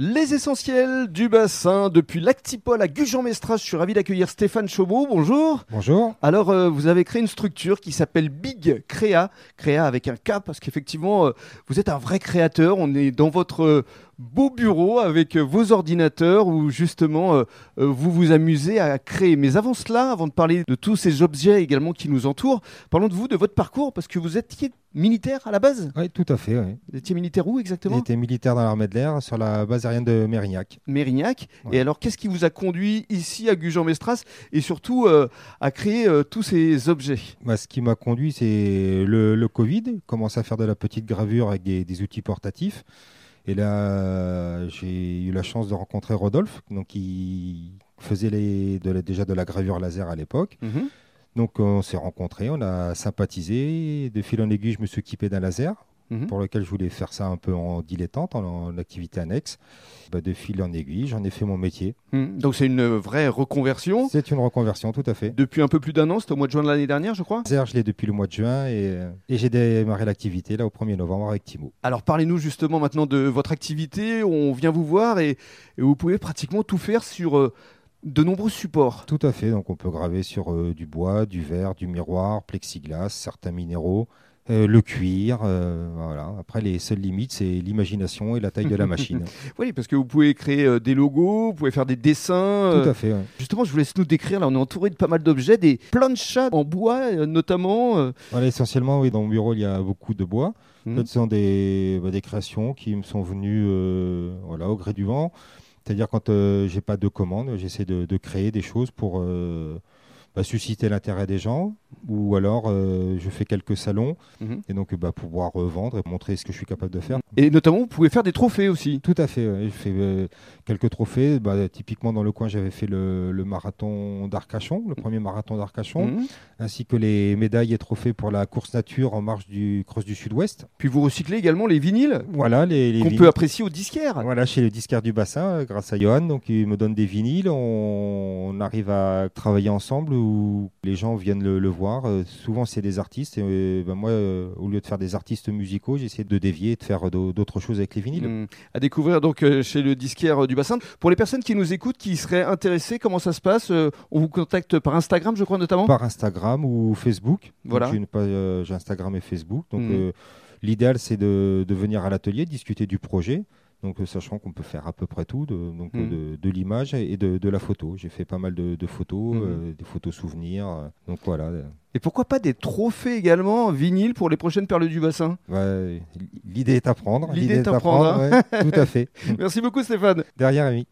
Les essentiels du bassin depuis l'Actipol à Gujan-Mestras. Je suis ravi d'accueillir Stéphane Chaumeau. Bonjour. Bonjour. Alors, euh, vous avez créé une structure qui s'appelle Big Créa. Créa avec un K parce qu'effectivement, euh, vous êtes un vrai créateur. On est dans votre euh, beau bureau avec euh, vos ordinateurs où justement euh, euh, vous vous amusez à créer. Mais avant cela, avant de parler de tous ces objets également qui nous entourent, parlons de vous, de votre parcours parce que vous étiez militaire à la base. Oui, tout à fait. oui. Vous étiez militaire où exactement? J'étais militaire dans l'armée de l'air sur la base aérienne de Mérignac. Mérignac. Ouais. Et alors, qu'est-ce qui vous a conduit ici à Gujan-Mestras et surtout euh, à créer euh, tous ces objets? Bah, ce qui m'a conduit, c'est le, le Covid. Commencer à faire de la petite gravure avec des, des outils portatifs. Et là, j'ai eu la chance de rencontrer Rodolphe, donc qui faisait les, de la- déjà de la gravure laser à l'époque. Donc on s'est rencontrés, on a sympathisé. De fil en aiguille, je me suis équipé d'un laser Mhm. pour lequel je voulais faire ça un peu en dilettante, en, en activité annexe. Bah, de fil en aiguille, j'en ai fait mon métier. Mhm. Donc, c'est une vraie reconversion. C'est une reconversion, tout à fait. Depuis un peu plus d'un an, c'était au mois de juin de l'année dernière, je crois? Je l'ai depuis le mois de juin et, et j'ai démarré l'activité là au 1er novembre avec Timo. Alors, parlez-nous justement maintenant de votre activité. On vient vous voir et, et vous pouvez pratiquement tout faire sur euh, de nombreux supports. Tout à fait, donc on peut graver sur euh, du bois, du verre, du miroir, plexiglas, certains minéraux, euh, le cuir. euh, voilà. Après, les seules limites, c'est l'imagination et la taille de la machine. Oui, parce que vous pouvez créer euh, des logos, vous pouvez faire des dessins. Tout à fait. ouais. Justement, je vous laisse nous décrire. Là, on est entouré de pas mal d'objets, des planchas en bois notamment. Voilà, essentiellement, oui, dans mon bureau, il y a beaucoup de bois. Fait, ce sont des, bah, des créations qui me sont venues voilà, au gré du vent. C'est-à-dire quand j'ai pas de commande, j'essaie de, de créer des choses pour bah, susciter l'intérêt des gens. Ou alors euh, je fais quelques salons Mhm. et donc bah, pouvoir euh, vendre et montrer ce que je suis capable de faire. Et notamment, vous pouvez faire des trophées aussi. Tout à fait. ouais. Je fais euh, quelques trophées. Bah, typiquement dans le coin, j'avais fait le, le marathon d'Arcachon, le premier marathon d'Arcachon, Mhm. ainsi que les médailles et trophées pour la course nature en marche du Cross du Sud-Ouest. Puis vous recyclez également les vinyles Voilà les, les qu'on peut apprécier au disquaire. Voilà, chez le disquaire du bassin, euh, grâce à Johan, donc il me donne des vinyles, on, on arrive à travailler ensemble où les gens viennent le, le voir. Euh, souvent, c'est des artistes. Et, euh, ben, moi, euh, au lieu de faire des artistes musicaux, j'essaie de dévier et de faire d'au- d'autres choses avec les vinyles. Mhm. À découvrir donc chez le disquaire du bassin. Pour les personnes qui nous écoutent, qui seraient intéressées, comment ça se passe? On vous contacte par Instagram, je crois notamment? Par Instagram ou Facebook. Voilà. J'ai Instagram et Facebook. Donc, euh, l'idéal, c'est de, de venir à l'atelier, discuter du projet. Donc, euh, sachant qu'on peut faire à peu près tout, de, donc, euh, de, de l'image et de, de la photo. J'ai fait pas mal de, photos, Mhm. euh, des photos souvenirs. euh, donc voilà. Et pourquoi pas des trophées également vinyle pour les prochaines perles du bassin? Ouais, l'idée est à prendre. L'idée est à prendre, hein. ouais, tout à fait. Merci beaucoup Stéphane. Derrière, Ami.